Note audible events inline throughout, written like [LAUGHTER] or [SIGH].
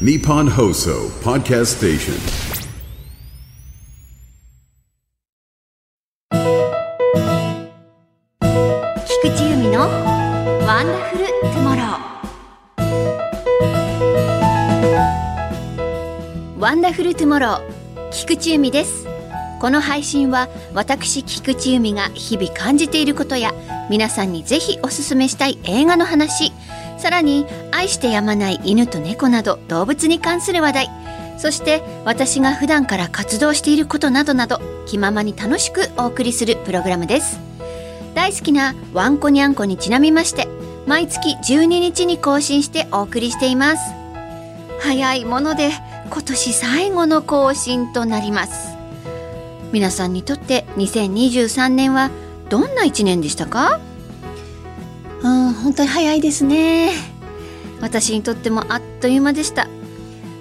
Nippon Hoso Podcast Station. 菊池由美のワンダフルトゥモローワンダフルトゥモロー菊池由美ですこの配信は私菊池由美が日々感じていることや皆さんにぜひおすすめしたい映画の話さらに愛してやまない犬と猫など動物に関する話題。そして私が普段から活動していることなどなど気ままに楽しくお送りするプログラムです。大好きなワンコニャンコにちなみまして毎月12日に更新してお送りしています。早いもので今年最後の更新となります。皆さんにとって2023年はどんな一年でしたか？うん本当に早いですね。私にとってもあっという間でした。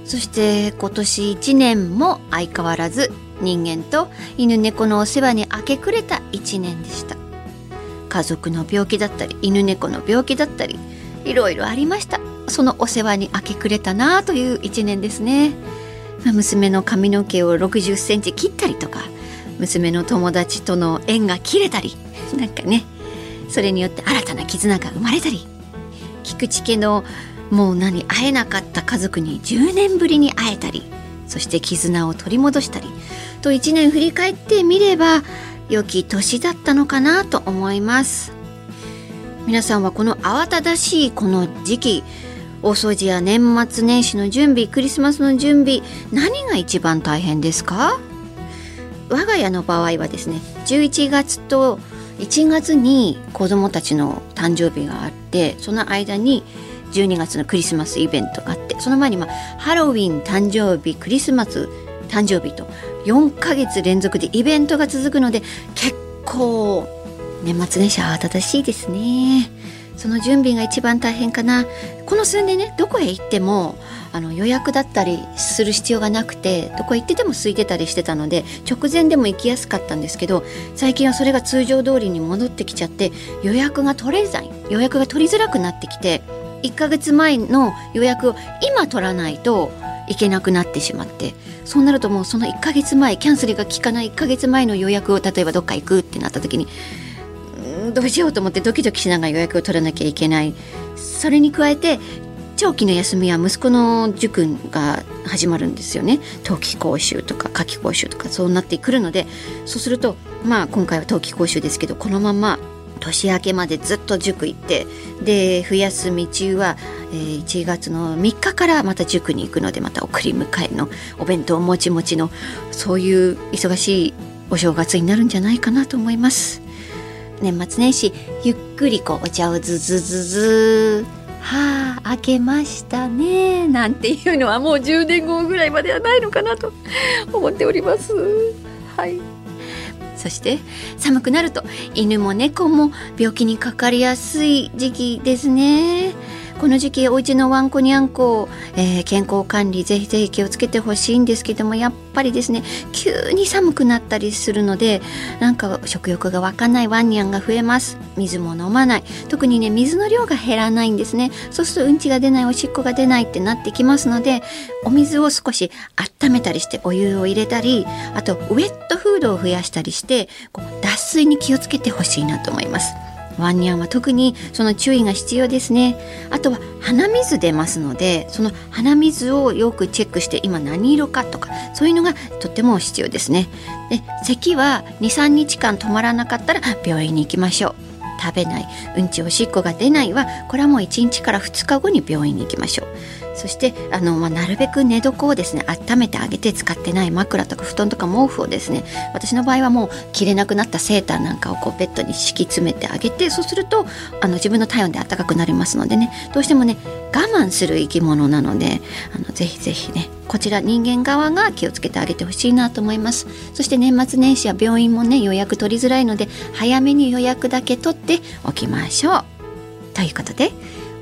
そして今年1年も相変わらず人間と犬猫のお世話に明け暮れた1年でした。家族の病気だったり犬猫の病気だったりいろいろありました。そのお世話に明け暮れたなという1年ですね。娘の髪の毛を60センチ切ったりとか娘の友達との縁が切れたりなんかねそれによって新たな絆が生まれたり菊池家のもう何会えなかった家族に10年ぶりに会えたりそして絆を取り戻したりと1年振り返ってみれば良き年だったのかなと思います。皆さんはこの慌ただしいこの時期大掃除や年末年始の準備クリスマスの準備何が一番大変ですか？我が家の場合はですね11月と1月に子どもたちの誕生日があってその間に12月のクリスマスイベントがあってその前にまあハロウィン誕生日クリスマス誕生日と4ヶ月連続でイベントが続くので結構年末年始慌ただしいですね。その準備が一番大変かな。この数年ねどこへ行ってもあの予約だったりする必要がなくてどこへ行ってても空いてたりしてたので直前でも行きやすかったんですけど最近はそれが通常通りに戻ってきちゃって予約が取れない予約が取りづらくなってきて1ヶ月前の予約を今取らないといけなくなってしまってそうなるともうその1ヶ月前キャンセルが効かない1ヶ月前の予約を例えばどっか行くってなった時にどうしようと思ってドキドキしながら予約を取らなきゃいけない。それに加えて長期の休みは息子の塾が始まるんですよね。冬季講習とか夏季講習とかそうなってくるのでそうするとまあ今回は冬季講習ですけどこのまま年明けまでずっと塾行ってで冬休み中は、えー、1月の3日からまた塾に行くのでまた送り迎えのお弁当もちもちのそういう忙しいお正月になるんじゃないかなと思います。年末年始ゆっくりこうお茶をズズズズ。はあ開けましたね。なんていうのはもう10年後ぐらいまではないのかなと。思っております。はい。そして寒くなると犬も猫も病気にかかりやすい時期ですね。この時期お家のワンコニャンコ、え、健康管理ぜひぜひ気をつけてほしいんですけどもやっぱりですね急に寒くなったりするのでなんか食欲が湧かないワンニャンが増えます。水も飲まない。特にね水の量が減らないんですね。そうするとうんちが出ないおしっこが出ないってなってきますのでお水を少し温めたりしてお湯を入れたりあとウェットフードを増やしたりしてこう脱水に気をつけてほしいなと思います。ワンニャンは特にその注意が必要ですね。あとは鼻水出ますのでその鼻水をよくチェックして今何色かとかそういうのがとっても必要ですね。で咳は23日間止まらなかったら病院に行きましょう。食べない。うんちおしっこが出ないはこれはもう1日から2日後に病院に行きましょう。そしてあの、まあ、なるべく寝床をですね温めてあげて使ってない枕とか布団とか毛布をですね私の場合はもう着れなくなったセーターなんかをこうベッドに敷き詰めてあげてそうするとあの自分の体温で暖かくなりますのでねどうしてもね我慢する生き物なのであのぜひぜひねこちら人間側が気をつけてあげてほしいなと思います。そして年末年始は病院もね予約取りづらいので早めに予約だけ取っておきましょう。ということで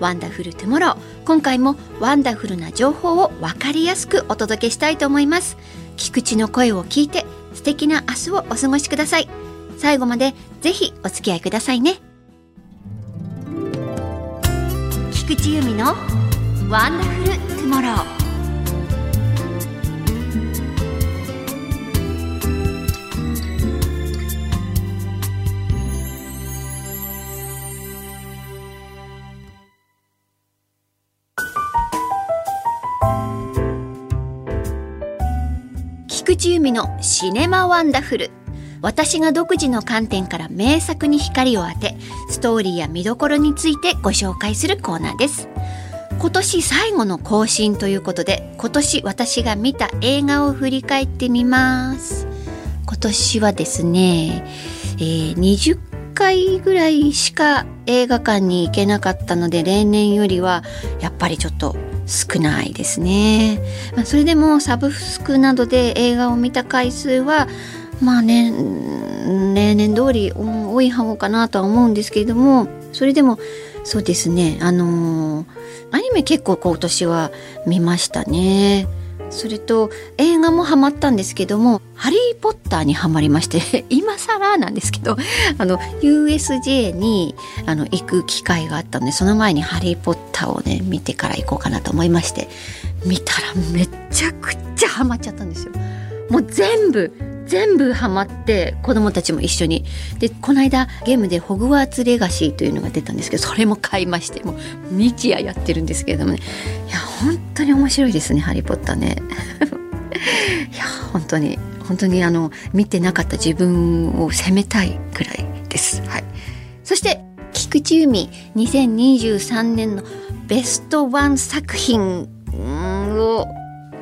ワンダフルトゥモロー今回もワンダフルな情報を分かりやすくお届けしたいと思います。菊池の声を聞いて素敵な明日をお過ごしください。最後までぜひお付き合いくださいね。菊池由美のワンダフルトゥモロ。ー菊池由美のシネマワンダフル。私が独自の観点から名作に光を当てストーリーや見どころについてご紹介するコーナーです。今年最後の更新ということで今年私が見た映画を振り返ってみます。今年はですね、えー、20回ぐらいしか映画館に行けなかったので例年よりはやっぱりちょっと少ないですね、まあ、それでもサブスクなどで映画を見た回数はまあね例年通り多い方かなとは思うんですけれどもそれでもそうですねあのー、アニメ結構今年は見ましたね。それと映画もハマったんですけども「ハリー・ポッター」にハマりまして [LAUGHS] 今更なんですけどあの USJ にあの行く機会があったのでその前に「ハリー・ポッター」をね見てから行こうかなと思いまして見たらめちゃくちゃハマっちゃったんですよ。もう全部全部ハマって子供たちも一緒に。でこの間ゲームで「ホグワーツ・レガシー」というのが出たんですけどそれも買いましてもう日夜やってるんですけれどもね。いや本当に面白いですね「ハリー・ポッターね」[LAUGHS] いや本当に本当にあの見てなかった自分を責めたいくらいです。はい、そして菊池由美2023年のベストワン作品を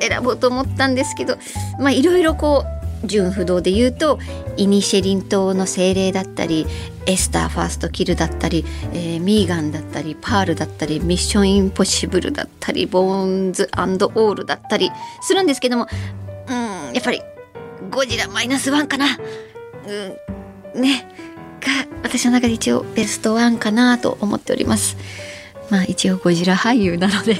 選ぼうと思ったんですけどまあいろいろこう純不動で言うとイニシェリン島の精霊だったりエスターファーストキルだったり、えー、ミーガンだったりパールだったりミッションインポッシブルだったりボーンズオールだったりするんですけどもうんやっぱりゴジラマイナスワンかな。うんね。が私の中で一応ベストワンかなと思っております。まあ一応ゴジラ俳優なので。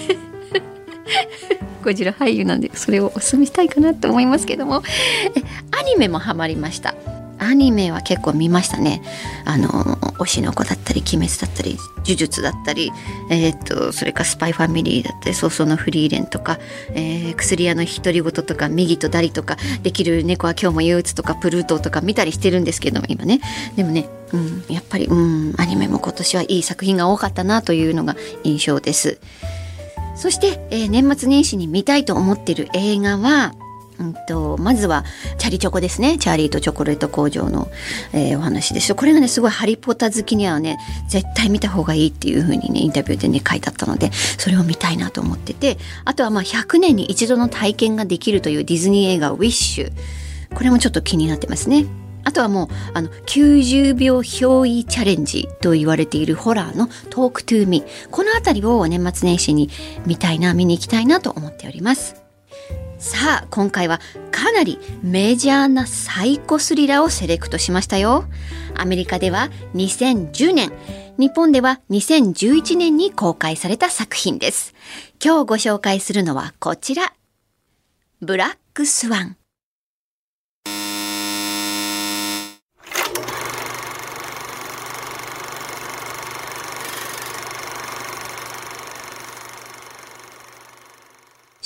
ゴジラ俳優なんでそれをお勧めしたいかなと思いますけども。アニメもハマりました。アニメは結構見ましたね。あの推しの子だったり鬼滅だったり呪術だったりえー、っとそれかスパイファミリーだったり早々のフリーレンとか、えー、薬屋の独り言とか右とダリとかできる猫は今日も憂鬱とかプルートとか見たりしてるんですけども今ね。でもねうん、やっぱり、うん、アニメも今年はいい作品が多かったなというのが印象です。そして、えー、年末年始に見たいと思ってる映画は、うんと、まずはチャリチョコですね。チャーリーとチョコレート工場の、えー、お話ですこれがね、すごいハリポタ好きにはね、絶対見た方がいいっていう風にね、インタビューでね、書いてあったので、それを見たいなと思ってて、あとはまあ100年に一度の体験ができるというディズニー映画ウィッシュ。これもちょっと気になってますね。あとはもうあの90秒憑依チャレンジと言われているホラーのトークトゥーミー。この辺りを年末年始に見たいな見に行きたいなと思っております。さあ今回はかなりメジャーなサイコスリラーをセレクトしましたよ。アメリカでは2010年日本では2011年に公開された作品です。今日ご紹介するのはこちら。ブラックスワン。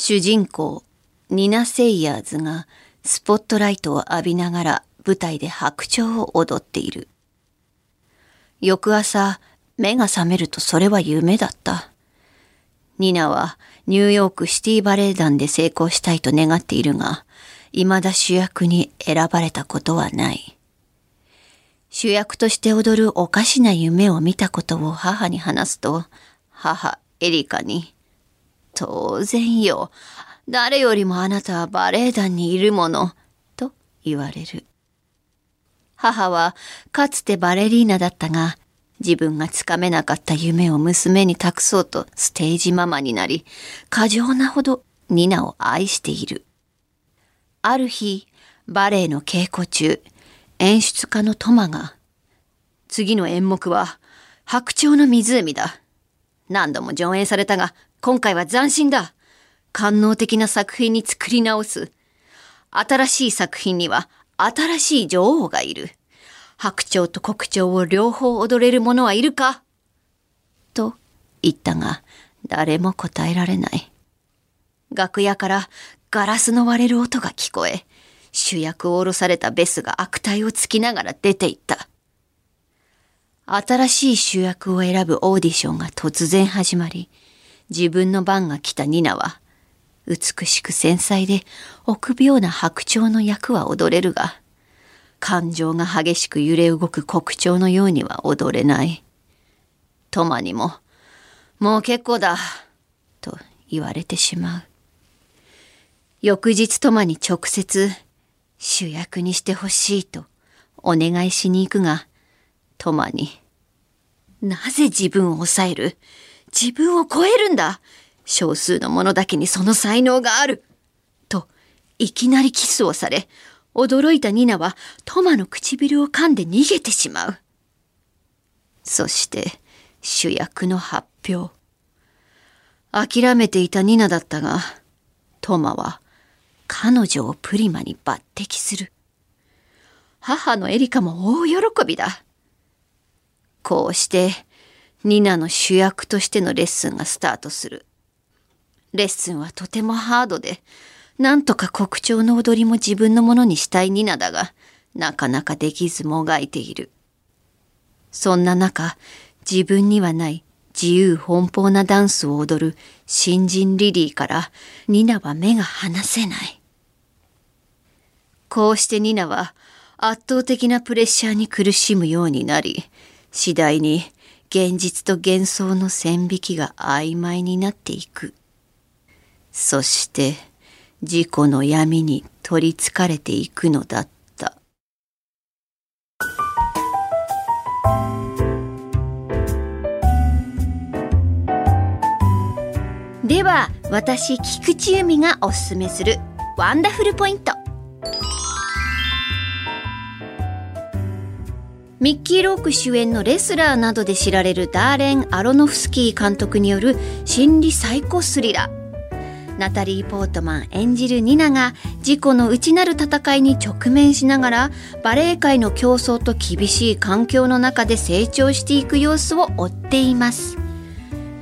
主人公、ニナ・セイヤーズがスポットライトを浴びながら舞台で白鳥を踊っている。翌朝、目が覚めるとそれは夢だった。ニナはニューヨークシティバレエ団で成功したいと願っているが、未だ主役に選ばれたことはない。主役として踊るおかしな夢を見たことを母に話すと、母エリカに、当然よ。誰よりもあなたはバレエ団にいるもの、と言われる。母はかつてバレリーナだったが、自分がつかめなかった夢を娘に託そうとステージママになり、過剰なほどニナを愛している。ある日、バレエの稽古中、演出家のトマが、次の演目は白鳥の湖だ。何度も上演されたが、今回は斬新だ。官能的な作品に作り直す。新しい作品には新しい女王がいる。白鳥と黒鳥を両方踊れる者はいるか？と言ったが、誰も答えられない。楽屋からガラスの割れる音が聞こえ、主役を降ろされたベスが悪態をつきながら出て行った。新しい主役を選ぶオーディションが突然始まり、自分の番が来たニナは、美しく繊細で臆病な白鳥の役は踊れるが、感情が激しく揺れ動く黒鳥のようには踊れない。トマにも、もう結構だ、と言われてしまう。翌日トマに直接、主役にしてほしいとお願いしに行くが、トマに、なぜ自分を抑える？自分を超えるんだ少数の者だけにその才能があると、いきなりキスをされ、驚いたニナはトマの唇を噛んで逃げてしまう。そして、主役の発表。諦めていたニナだったが、トマは彼女をプリマに抜擢する。母のエリカも大喜びだ。こうして、ニナの主役としてのレッスンがスタートする。レッスンはとてもハードで、なんとか国鳥の踊りも自分のものにしたいニナだが、なかなかできずもがいている。そんな中、自分にはない自由奔放なダンスを踊る新人リリーからニナは目が離せない。こうしてニナは圧倒的なプレッシャーに苦しむようになり、次第に現実と幻想の線引きが曖昧になっていく。そして自己の闇に取りつかれていくのだった。では私菊池由美がおすすめするワンダフルポイントミッキー・ローク主演のレスラーなどで知られるダーレン・アロノフスキー監督による心理サイコスリラー。ナタリー・ポートマン演じるニナが自己の内なる戦いに直面しながらバレエ界の競争と厳しい環境の中で成長していく様子を追っています。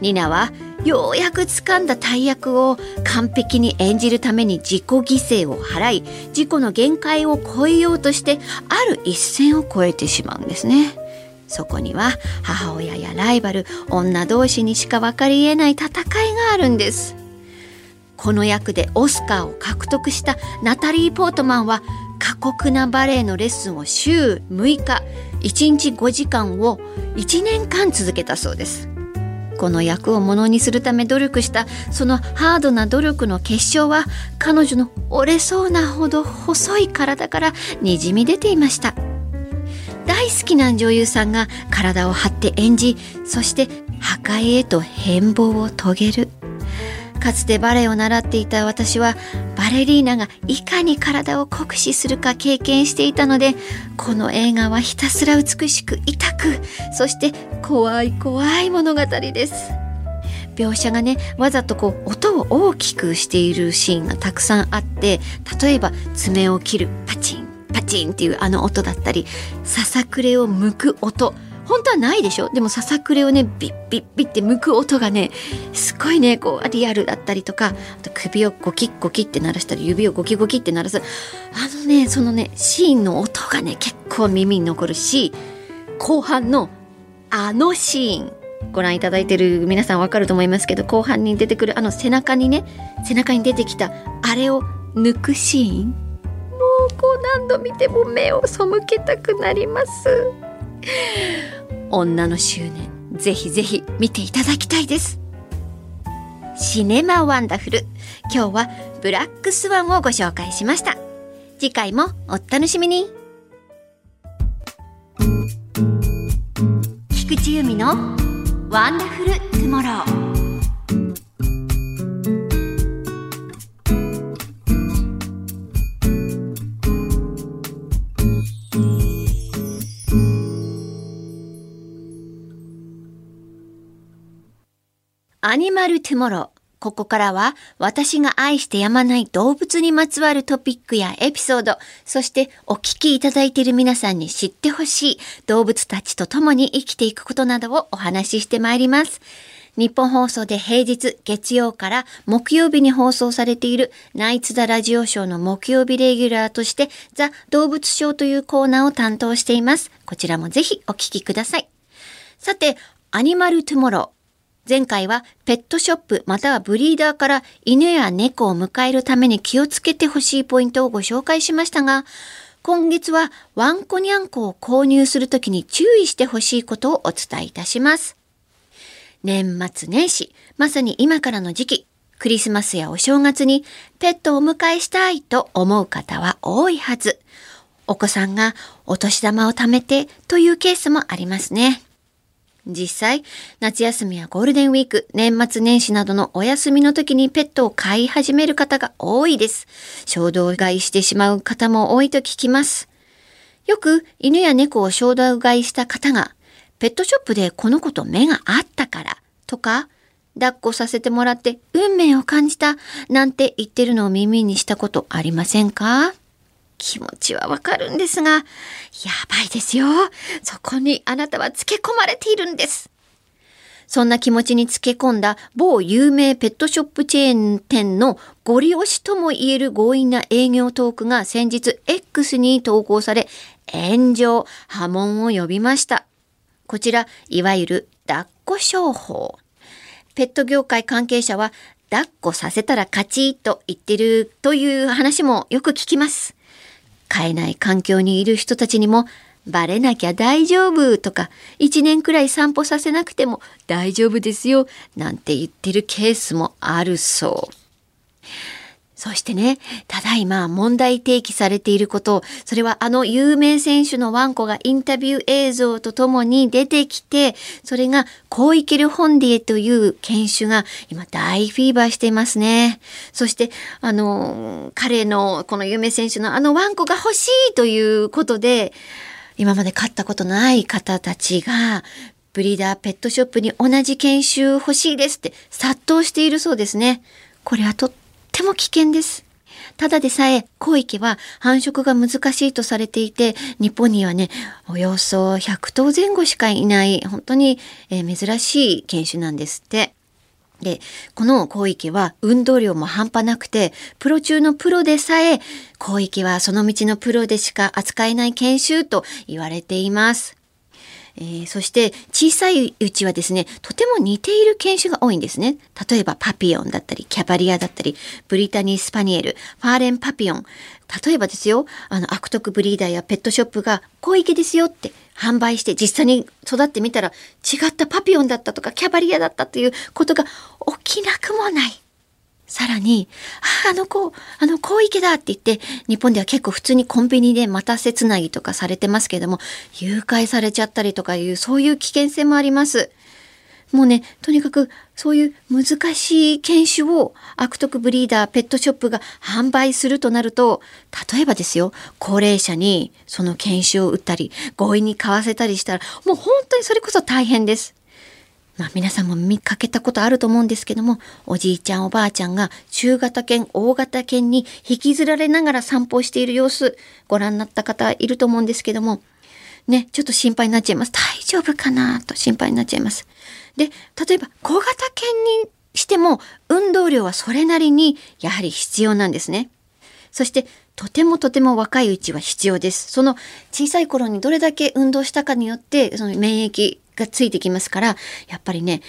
ニナはようやく掴んだ大役を完璧に演じるために自己犠牲を払い自己の限界を超えようとしてある一線を越えてしまうんですね。そこには母親やライバル女同士にしか分かりえない戦いがあるんです。この役でオスカーを獲得したナタリー・ポートマンは過酷なバレエのレッスンを週6日1日5時間を1年間続けたそうです。この役をものにするため努力したそのハードな努力の結晶は彼女の折れそうなほど細い体からにじみ出ていました。大好きな女優さんが体を張って演じそして破壊へと変貌を遂げる。かつてバレエを習っていた私はバレリーナがいかに体を酷使するか経験していたのでこの映画はひたすら美しく痛くそして怖い怖い物語です。描写がねわざとこう音を大きくしているシーンがたくさんあって例えば爪を切るパチンパチンっていうあの音だったりささくれを剥く音。本当はないでしょ？でもささくれをねビッビッビッって剥く音がねすごいねこうリアルだったりとかあと首をゴキッゴキって鳴らしたり指をゴキゴキって鳴らす。あのねそのねシーンの音がね結構耳に残るし後半のあのシーンご覧いただいてる皆さんわかると思いますけど後半に出てくるあの背中にね背中に出てきたあれを抜くシーン。もうこう何度見ても目を背けたくなります。[LAUGHS] 女の執念ぜひぜひ見ていただきたいです。シネマワンダフル今日はブラックスワンをご紹介しました。次回もお楽しみに。菊池由美のワンダフルトゥモロー。アニマルトゥモロー。ここからは私が愛してやまない動物にまつわるトピックやエピソード、そしてお聞きいただいている皆さんに知ってほしい動物たちと共に生きていくことなどをお話ししてまいります。日本放送で平日月曜から木曜日に放送されているナイツ・ザ・ラジオショーの木曜日レギュラーとしてザ・動物ショーというコーナーを担当しています。こちらもぜひお聞きください。さて、アニマルトゥモロー。前回はペットショップまたはブリーダーから犬や猫を迎えるために気をつけてほしいポイントをご紹介しましたが、今月はワンコニャンコを購入するときに注意してほしいことをお伝えいたします。年末年始、まさに今からの時期、クリスマスやお正月にペットをお迎えしたいと思う方は多いはず。お子さんがお年玉を貯めてというケースもありますね。実際、夏休みやゴールデンウィーク、年末年始などのお休みの時にペットを飼い始める方が多いです。衝動買いしてしまう方も多いと聞きます。よく犬や猫を衝動買いした方が、ペットショップでこの子と目があったからとか、抱っこさせてもらって運命を感じたなんて言ってるのを耳にしたことありませんか？気持ちはわかるんですが、やばいですよ。そこにあなたはつけ込まれているんです。そんな気持ちにつけ込んだ某有名ペットショップチェーン店のご利用しとも言える強引な営業トークが先日 X に投稿され、炎上、波紋を呼びました。こちら、いわゆる抱っこ商法。ペット業界関係者は、抱っこさせたら勝ちと言ってるという話もよく聞きます。買えない環境にいる人たちにも、バレなきゃ大丈夫とか、一年くらい散歩させなくても大丈夫ですよ、なんて言ってるケースもあるそう。そしてね、ただいま問題提起されていること、それはあの有名選手のワンコがインタビュー映像とともに出てきて、それがコーイケル・ホンディエという犬種が今大フィーバーしていますね。そして、あの、彼のこの有名選手のあのワンコが欲しいということで、今まで飼ったことない方たちが、ブリーダーペットショップに同じ犬種欲しいですって殺到しているそうですね。これはとっっても危険です。ただでさえ、広域は繁殖が難しいとされていて、日本にはね、およそ100頭前後しかいない、本当に、え、珍しい犬種なんですって。で、この広域は運動量も半端なくて、プロ中のプロでさえ、広域はその道のプロでしか扱えない研修と言われています。えー、そして小さいうちはですね、とても似ている犬種が多いんですね。例えばパピオンだったり、キャバリアだったり、ブリタニースパニエル、ファーレンパピオン。例えばですよ、あの、悪徳ブリーダーやペットショップが、小池ですよって販売して実際に育ってみたら違ったパピオンだったとかキャバリアだったということが起きなくもない。さらに、あ、あの子、あの子池だって言って、日本では結構普通にコンビニで待たせつなぎとかされてますけども、誘拐されちゃったりとかいう、そういう危険性もあります。もうね、とにかくそういう難しい犬種を悪徳ブリーダー、ペットショップが販売するとなると、例えばですよ、高齢者にその犬種を売ったり、強引に買わせたりしたら、もう本当にそれこそ大変です。まあ、皆さんも見かけたことあると思うんですけども、おじいちゃんおばあちゃんが中型犬、大型犬に引きずられながら散歩している様子、ご覧になった方いると思うんですけども、ね、ちょっと心配になっちゃいます。大丈夫かなと心配になっちゃいます。で、例えば小型犬にしても運動量はそれなりにやはり必要なんですね。そしてとてもとても若いうちは必要です。その小さい頃にどれだけ運動したかによってその免疫がついてきますから、やっぱりね、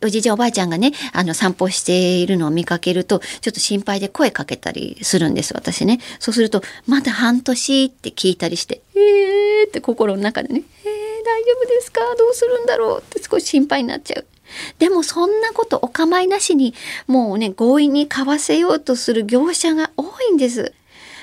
おじいちゃんおばあちゃんがね、あの散歩しているのを見かけると、ちょっと心配で声かけたりするんです、私ね。そうすると、まだ半年って聞いたりして、えーって心の中でね、えー、大丈夫ですか？どうするんだろう？って少し心配になっちゃう。でもそんなことお構いなしに、もうね、強引に買わせようとする業者が多いんです。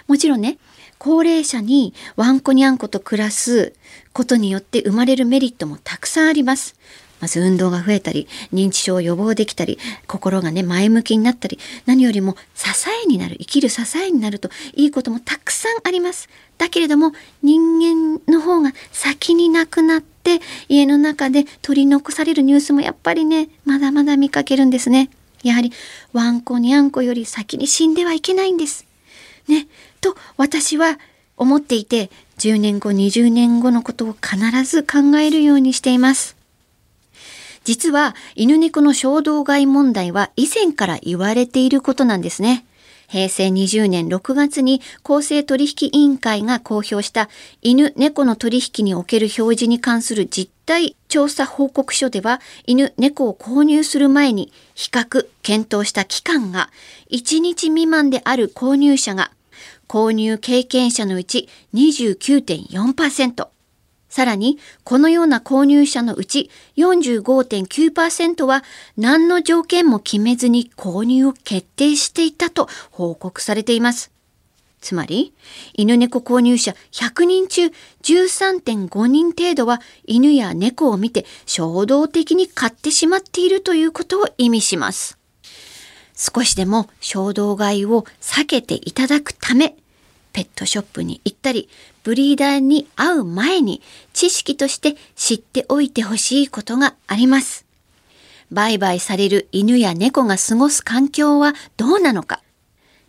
もちろんね、高齢者にワンコニャンコと暮らすことによって生まれるメリットもたくさんあります。まず運動が増えたり、認知症を予防できたり、心がね、前向きになったり、何よりも支えになる、生きる支えになるといいこともたくさんあります。だけれども、人間の方が先に亡くなって、家の中で取り残されるニュースもやっぱりね、まだまだ見かけるんですね。やはり、ワンコニャンコより先に死んではいけないんです。ね、と私は思っていて、10年後、20年後のことを必ず考えるようにしています。実は犬猫の衝動買い問題は以前から言われていることなんですね。平成20年6月に公正取引委員会が公表した犬猫の取引における表示に関する実態調査報告書では犬猫を購入する前に比較検討した期間が1日未満である購入者が購入経験者のうち29.4%さらに、このような購入者のうち45.9%は何の条件も決めずに購入を決定していたと報告されています。つまり、犬猫購入者100人中13.5人程度は犬や猫を見て衝動的に買ってしまっているということを意味します。少しでも衝動買いを避けていただくため、ペットショップに行ったり、ブリーダーに会う前に知識として知っておいてほしいことがあります。売買される犬や猫が過ごす環境はどうなのか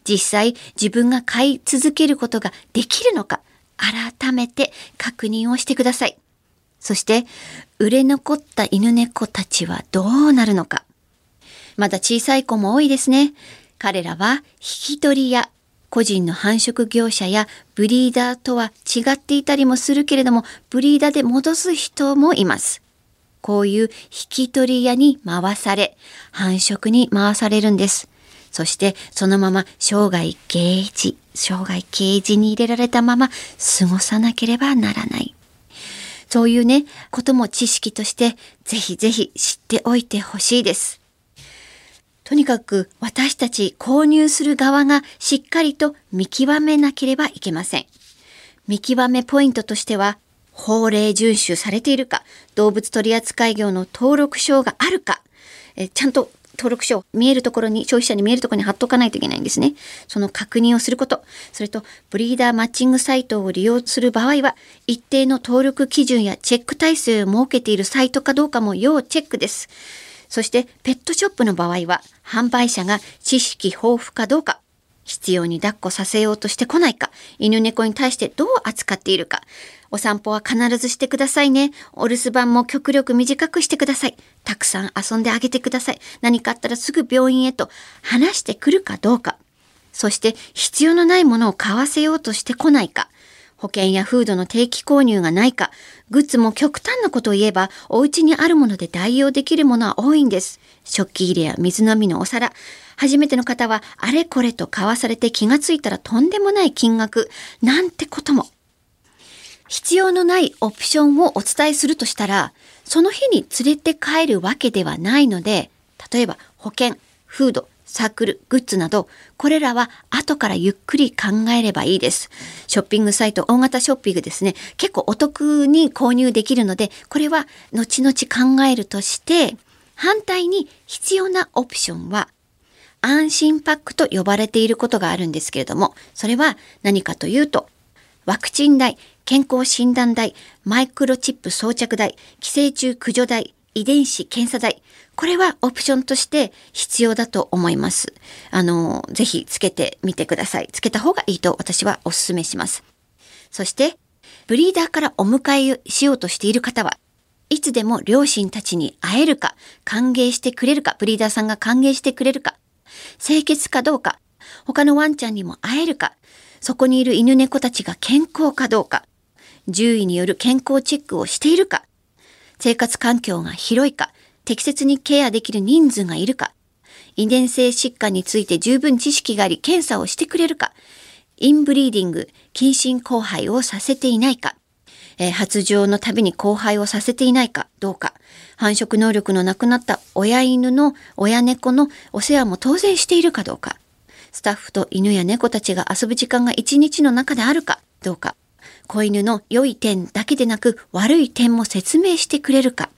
実際自分が飼い続けることができるのか改めて確認をしてください。そして売れ残った犬猫たちはどうなるのかまだ小さい子も多いですね。彼らは引き取りや個人の繁殖業者やブリーダーとは違っていたりもするけれども、ブリーダーで戻す人もいます。こういう引き取り屋に回され、繁殖に回されるんです。そしてそのまま生涯ケージ、生涯ケージに入れられたまま過ごさなければならない。そういうね、ことも知識としてぜひぜひ知っておいてほしいです。とにかく私たち購入する側がしっかりと見極めなければいけません。見極めポイントとしては、法令遵守されているか、動物取扱業の登録証があるか、えちゃんと登録書見えるところに、消費者に見えるところに貼っとかないといけないんですね。その確認をすること。それと、ブリーダーマッチングサイトを利用する場合は、一定の登録基準やチェック体制を設けているサイトかどうかも要チェックです。そしてペットショップの場合は販売者が知識豊富かどうか、必要に抱っこさせようとしてこないか、犬猫に対してどう扱っているか、お散歩は必ずしてくださいね。お留守番も極力短くしてください。たくさん遊んであげてください。何かあったらすぐ病院へと話してくるかどうか。そして必要のないものを買わせようとしてこないか。保険やフードの定期購入がないか、グッズも極端なことを言えば、お家にあるもので代用できるものは多いんです。食器入れや水飲みのお皿。初めての方は、あれこれと買わされて気がついたらとんでもない金額、なんてことも。必要のないオプションをお伝えするとしたら、その日に連れて帰るわけではないので、例えば保険、フード、サークル、グッズなど、これらは後からゆっくり考えればいいです。ショッピングサイト、大型ショッピングですね、結構お得に購入できるので、これは後々考えるとして、反対に必要なオプションは、安心パックと呼ばれていることがあるんですけれども、それは何かというと、ワクチン代、健康診断代、マイクロチップ装着代、寄生虫駆除代、遺伝子検査代、これはオプションとして必要だと思います。あの、ぜひつけてみてください。つけた方がいいと私はお勧めします。そして、ブリーダーからお迎えしようとしている方は、いつでも両親たちに会えるか、歓迎してくれるか、ブリーダーさんが歓迎してくれるか、清潔かどうか、他のワンちゃんにも会えるか、そこにいる犬猫たちが健康かどうか、獣医による健康チェックをしているか、生活環境が広いか、適切にケアできる人数がいるか、遺伝性疾患について十分知識があり検査をしてくれるか、インブリーディング、近親交配をさせていないか、えー、発情のたびに交配をさせていないかどうか、繁殖能力のなくなった親犬の親猫のお世話も当然しているかどうか、スタッフと犬や猫たちが遊ぶ時間が一日の中であるかどうか、子犬の良い点だけでなく悪い点も説明してくれるか、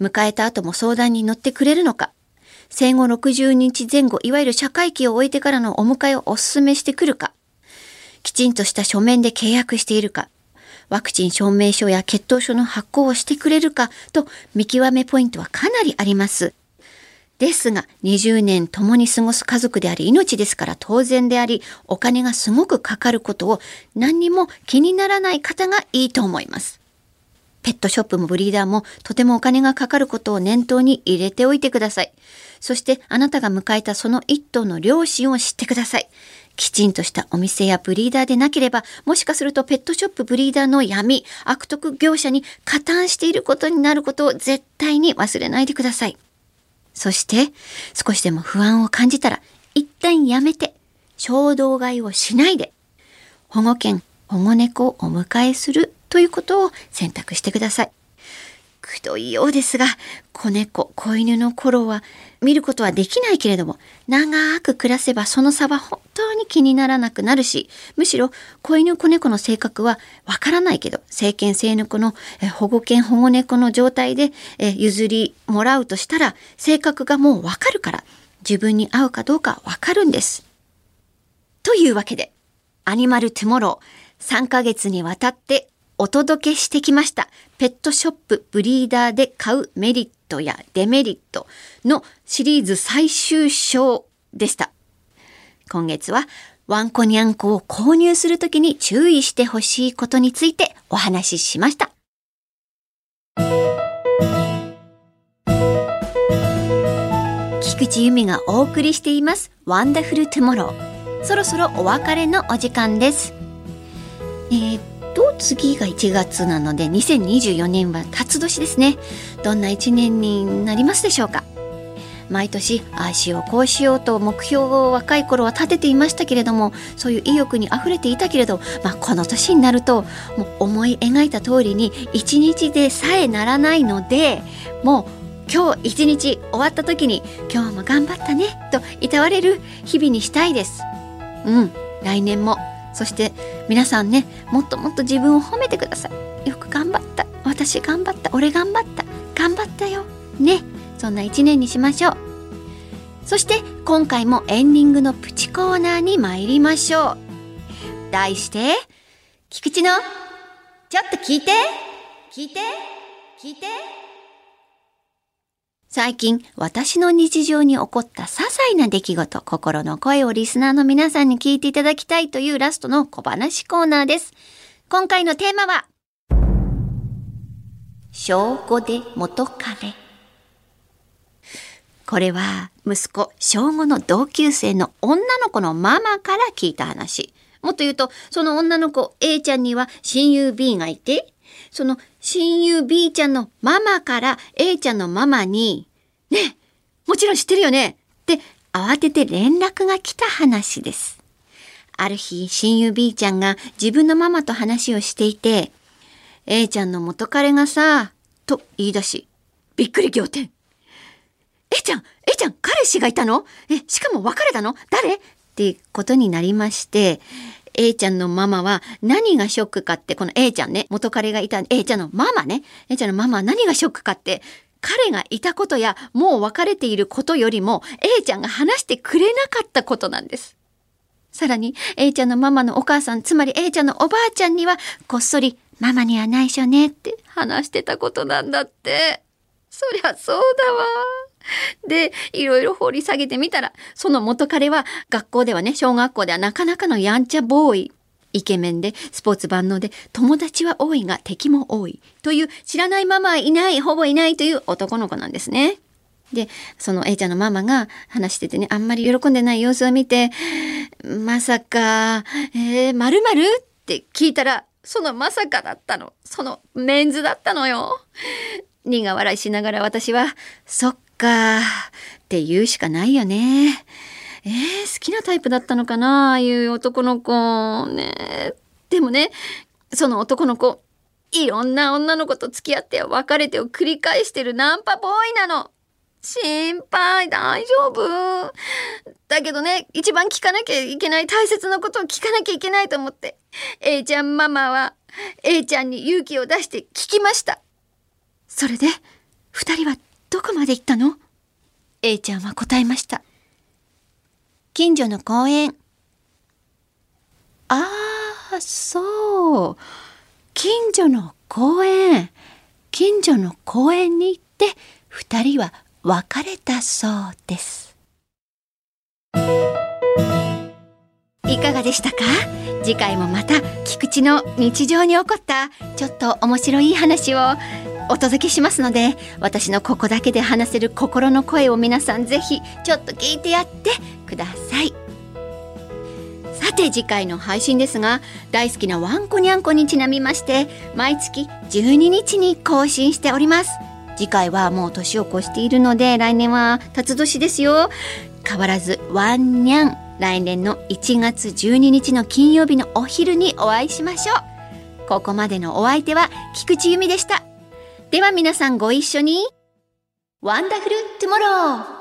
迎えた後も相談に乗ってくれるのか、生後60日前後、いわゆる社会期を終えてからのお迎えをお勧めしてくるか、きちんとした書面で契約しているか、ワクチン証明書や血糖書の発行をしてくれるかと見極めポイントはかなりあります。ですが、20年共に過ごす家族であり命ですから当然であり、お金がすごくかかることを何にも気にならない方がいいと思います。ペットショップもブリーダーもとてもお金がかかることを念頭に入れておいてください。そしてあなたが迎えたその一頭の両親を知ってください。きちんとしたお店やブリーダーでなければ、もしかするとペットショップブリーダーの闇、悪徳業者に加担していることになることを絶対に忘れないでください。そして、少しでも不安を感じたら、一旦やめて、衝動買いをしないで、保護犬、保護猫をお迎えするということを選択してください。くどいようですが、子猫、子犬の頃は見ることはできないけれども、長く暮らせばその差は本当に気にならなくなるし、むしろ子犬子猫の性格はわからないけど、成犬性猫の保護犬保護猫の状態で譲りもらうとしたら、性格がもうわかるから、自分に合うかどうかわかるんです。というわけで、アニマルトゥモロー3ヶ月にわたってお届けしてきましたペットショップブリーダーで買うメリットやデメリットのシリーズ最終章でした。今月はワンコニャンコを購入するときに注意してほしいことについてお話ししました。菊池由美がお送りしていますワンダフルトゥモロー。そろそろお別れのお時間です。えーと次が1月なので2024年は辰年ですねどんな1年になりますでしょうか毎年ああしようこうしようと目標を若い頃は立てていましたけれどもそういう意欲にあふれていたけれど、まあ、この年になるともう思い描いた通りに一日でさえならないのでもう今日一日終わった時に今日も頑張ったねといたわれる日々にしたいです。うん来年もそして皆さんねもっともっと自分を褒めてください。よく頑張った。私頑張った。俺頑張った。頑張ったよ。ね。そんな一年にしましょう。そして今回もエンディングのプチコーナーに参りましょう。題して菊池のちょっと聞いて。聞いて。聞いて。最近、私の日常に起こった些細な出来事、心の声をリスナーの皆さんに聞いていただきたいというラストの小話コーナーです。今回のテーマは、小5で元彼。これは、息子、小5の同級生の女の子のママから聞いた話。もっと言うと、その女の子 A ちゃんには親友 B がいて、その親友 B ちゃんのママから A ちゃんのママに、ねもちろん知ってるよねって慌てて連絡が来た話です。ある日、親友 B ちゃんが自分のママと話をしていて、A ちゃんの元彼がさ、と言い出し、びっくり仰天。A ちゃん、A ちゃん、彼氏がいたの？え、しかも別れたの？誰？ってことになりまして、A ちゃんのママは何がショックかって、この A ちゃんね、元彼がいた A ちゃんのママね、A ちゃんのママは何がショックかって、彼がいたことやもう別れていることよりも A ちゃんが話してくれなかったことなんです。さらに A ちゃんのママのお母さん、つまり A ちゃんのおばあちゃんにはこっそりママには内緒ねって話してたことなんだって。そりゃそうだわ。[LAUGHS] で、いろいろ掘り下げてみたら、その元彼は学校ではね、小学校ではなかなかのやんちゃボーイ。イケメンでスポーツ万能で友達は多いが敵も多いという知らないママはいないほぼいないという男の子なんですね。でその A ちゃんのママが話しててねあんまり喜んでない様子を見てまさか「えー、まるって聞いたらそのまさかだったのそのメンズだったのよ。苦笑いしながら私は「そっか」って言うしかないよね。えー、好きなタイプだったのかなああいう男の子。ねでもねその男の子いろんな女の子と付き合って別れてを繰り返してるナンパボーイなの。心配大丈夫。だけどね一番聞かなきゃいけない大切なことを聞かなきゃいけないと思って A ちゃんママは A ちゃんに勇気を出して聞きました。それで2人はどこまで行ったの？A ちゃんは答えました近所の公園。ああ、そう。近所の公園。近所の公園に行って二人は別れたそうです。いかかがでしたか？次回もまた菊池の日常に起こったちょっと面白い話をお届けしますので私のここだけで話せる心の声を皆さんぜひちょっと聞いてやってください。さて次回の配信ですが大好きなワンコニャンコにちなみまして毎月12日に更新しております。次回はもう年を越しているので来年は辰年ですよ。変わらずワンニャン来年の1月12日の金曜日のお昼にお会いしましょう。ここまでのお相手は菊池由美でした。では皆さんご一緒に。ワンダフルトゥモロー